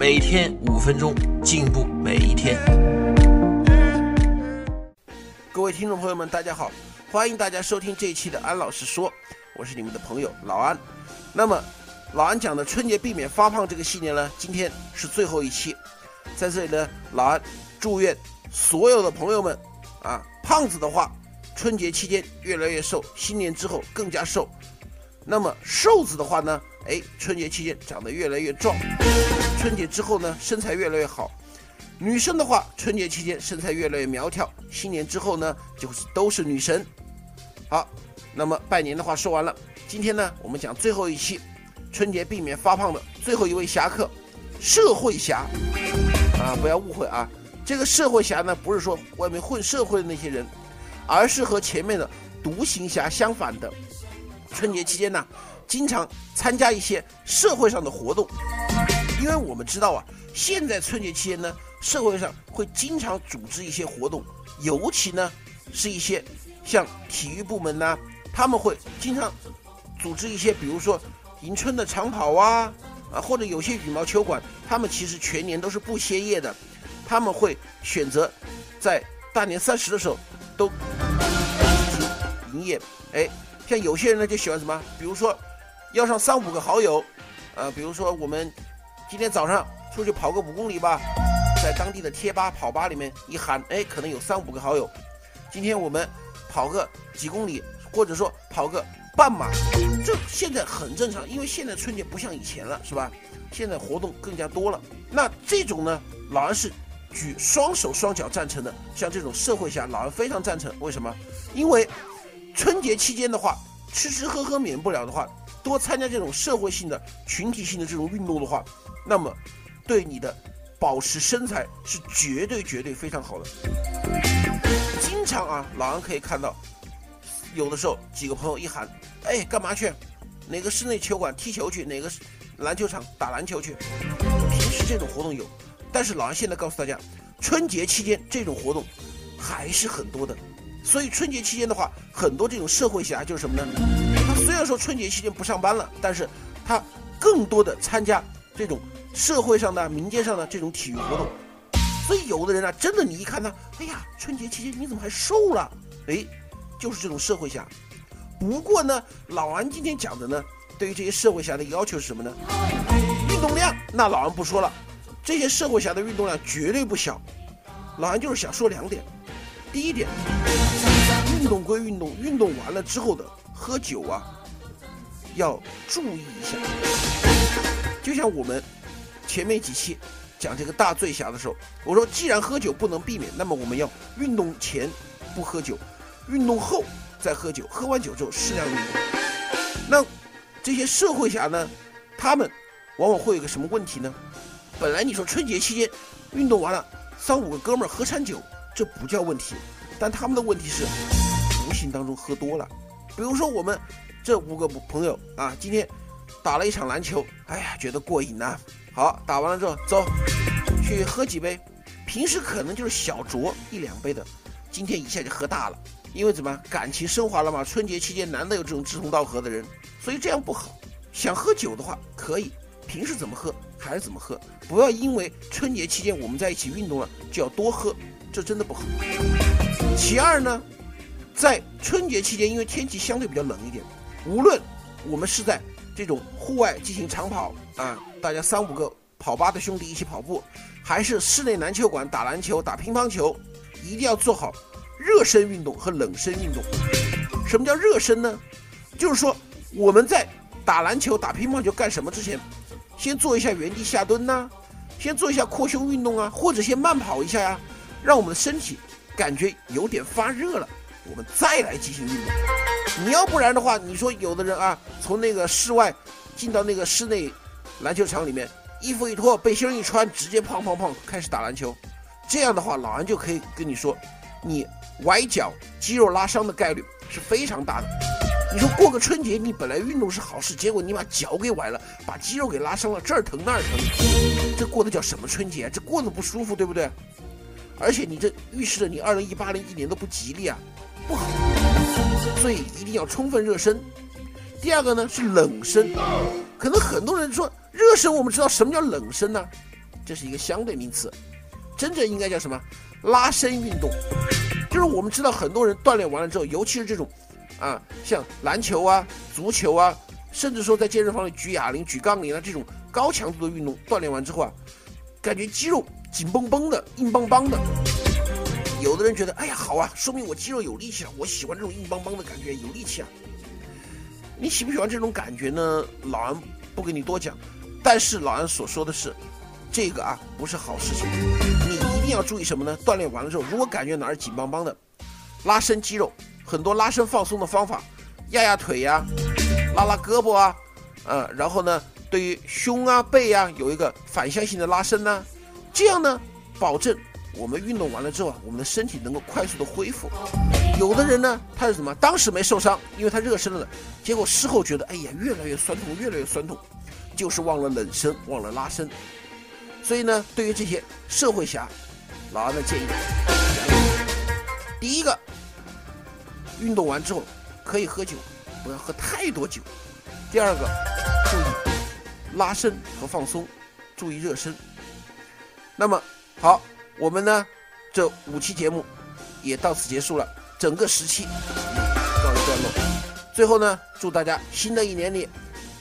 每天五分钟，进步每一天。各位听众朋友们，大家好，欢迎大家收听这一期的安老师说，我是你们的朋友老安。那么，老安讲的春节避免发胖这个系列呢，今天是最后一期，在这里呢，老安祝愿所有的朋友们啊，胖子的话，春节期间越来越瘦，新年之后更加瘦。那么瘦子的话呢，哎，春节期间长得越来越壮，春节之后呢，身材越来越好。女生的话，春节期间身材越来越苗条，新年之后呢，就是都是女神。好，那么拜年的话说完了，今天呢，我们讲最后一期，春节避免发胖的最后一位侠客，社会侠。啊，不要误会啊，这个社会侠呢，不是说外面混社会的那些人，而是和前面的独行侠相反的。春节期间呢，经常参加一些社会上的活动，因为我们知道啊，现在春节期间呢，社会上会经常组织一些活动，尤其呢是一些像体育部门呐，他们会经常组织一些，比如说迎春的长跑啊，啊或者有些羽毛球馆，他们其实全年都是不歇业的，他们会选择在大年三十的时候都营业，哎。像有些人呢就喜欢什么，比如说，要上三五个好友，呃，比如说我们今天早上出去跑个五公里吧，在当地的贴吧跑吧里面一喊，哎，可能有三五个好友。今天我们跑个几公里，或者说跑个半马，这现在很正常，因为现在春节不像以前了，是吧？现在活动更加多了。那这种呢，老人是举双手双脚赞成的。像这种社会下，老人非常赞成。为什么？因为。春节期间的话，吃吃喝喝免不了的话，多参加这种社会性的、群体性的这种运动的话，那么对你的保持身材是绝对绝对非常好的。经常啊，老安可以看到，有的时候几个朋友一喊，哎，干嘛去？哪个室内球馆踢球去？哪个篮球场打篮球去？平时这种活动有，但是老安现在告诉大家，春节期间这种活动还是很多的。所以春节期间的话，很多这种社会侠就是什么呢？他虽然说春节期间不上班了，但是他更多的参加这种社会上的、民间上的这种体育活动。所以有的人啊，真的你一看他，哎呀，春节期间你怎么还瘦了？哎，就是这种社会侠。不过呢，老安今天讲的呢，对于这些社会侠的要求是什么呢？运动量，那老安不说了。这些社会侠的运动量绝对不小。老安就是想说两点。第一点，运动归运动，运动完了之后的喝酒啊，要注意一下。就像我们前面几期讲这个大醉侠的时候，我说既然喝酒不能避免，那么我们要运动前不喝酒，运动后再喝酒，喝完酒之后适量运动。那这些社会侠呢，他们往往会有个什么问题呢？本来你说春节期间运动完了，三五个哥们儿喝餐酒。这不叫问题，但他们的问题是无形当中喝多了。比如说我们这五个朋友啊，今天打了一场篮球，哎呀，觉得过瘾呐。好，打完了之后走去喝几杯，平时可能就是小酌一两杯的，今天一下就喝大了，因为怎么感情升华了嘛？春节期间难得有这种志同道合的人，所以这样不好。想喝酒的话可以，平时怎么喝还是怎么喝，不要因为春节期间我们在一起运动了就要多喝。这真的不好。其二呢，在春节期间，因为天气相对比较冷一点，无论我们是在这种户外进行长跑啊，大家三五个跑吧的兄弟一起跑步，还是室内篮球馆打篮球、打乒乓球，一定要做好热身运动和冷身运动。什么叫热身呢？就是说我们在打篮球、打乒乓球干什么之前，先做一下原地下蹲呐，先做一下扩胸运动啊，或者先慢跑一下呀。让我们的身体感觉有点发热了，我们再来进行运动。你要不然的话，你说有的人啊，从那个室外进到那个室内篮球场里面，衣服一脱，背心一穿，直接胖胖胖开始打篮球，这样的话，老安就可以跟你说，你崴脚、肌肉拉伤的概率是非常大的。你说过个春节，你本来运动是好事，结果你把脚给崴了，把肌肉给拉伤了，这儿疼那儿疼，这过的叫什么春节？这过得不舒服，对不对？而且你这预示着你二零一八年一年都不吉利啊，不好。所以一定要充分热身。第二个呢是冷身，可能很多人说热身，我们知道什么叫冷身呢？这是一个相对名词，真正应该叫什么？拉伸运动。就是我们知道很多人锻炼完了之后，尤其是这种，啊，像篮球啊、足球啊，甚至说在健身房里举哑铃、举杠铃啊这种高强度的运动，锻炼完之后啊，感觉肌肉紧绷绷的、硬邦邦的。有的人觉得，哎呀，好啊，说明我肌肉有力气了，我喜欢这种硬邦邦的感觉，有力气啊。你喜不喜欢这种感觉呢？老安不跟你多讲，但是老安所说的是，这个啊不是好事情。你一定要注意什么呢？锻炼完了之后，如果感觉哪儿紧邦邦的，拉伸肌肉，很多拉伸放松的方法，压压腿呀，拉拉胳膊啊，呃，然后呢，对于胸啊背啊有一个反向性的拉伸呢，这样呢，保证我们运动完了之后啊，我们的身体能够快速的恢复。有的人呢，他是什么？当时没受伤，因为他热身了的，结果事后觉得，哎呀，越来越酸痛，越来越酸痛，就是忘了冷身，忘了拉伸。所以呢，对于这些社会侠，老安的建议，第一个，运动完之后可以喝酒，不要喝太多酒。第二个，注意拉伸和放松，注意热身。那么好，我们呢这五期节目也到此结束了。整个时期告一段落，最后呢，祝大家新的一年里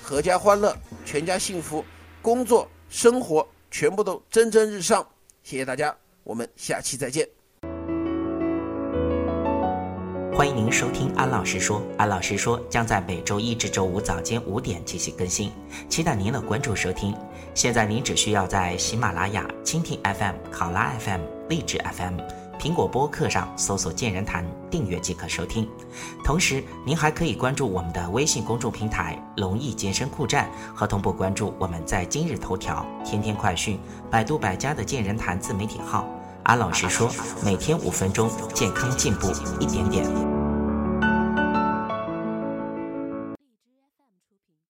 阖家欢乐，全家幸福，工作生活全部都蒸蒸日上。谢谢大家，我们下期再见。欢迎您收听安老师说，安老师说将在每周一至周五早间五点进行更新，期待您的关注收听。现在您只需要在喜马拉雅、蜻蜓 FM、考拉 FM、荔枝 FM。苹果播客上搜索“健人谈”，订阅即可收听。同时，您还可以关注我们的微信公众平台“龙易健身酷站”，和同步关注我们在今日头条、天天快讯、百度百家的“健人谈”自媒体号。安老师说，每天五分钟，健康进步一点点。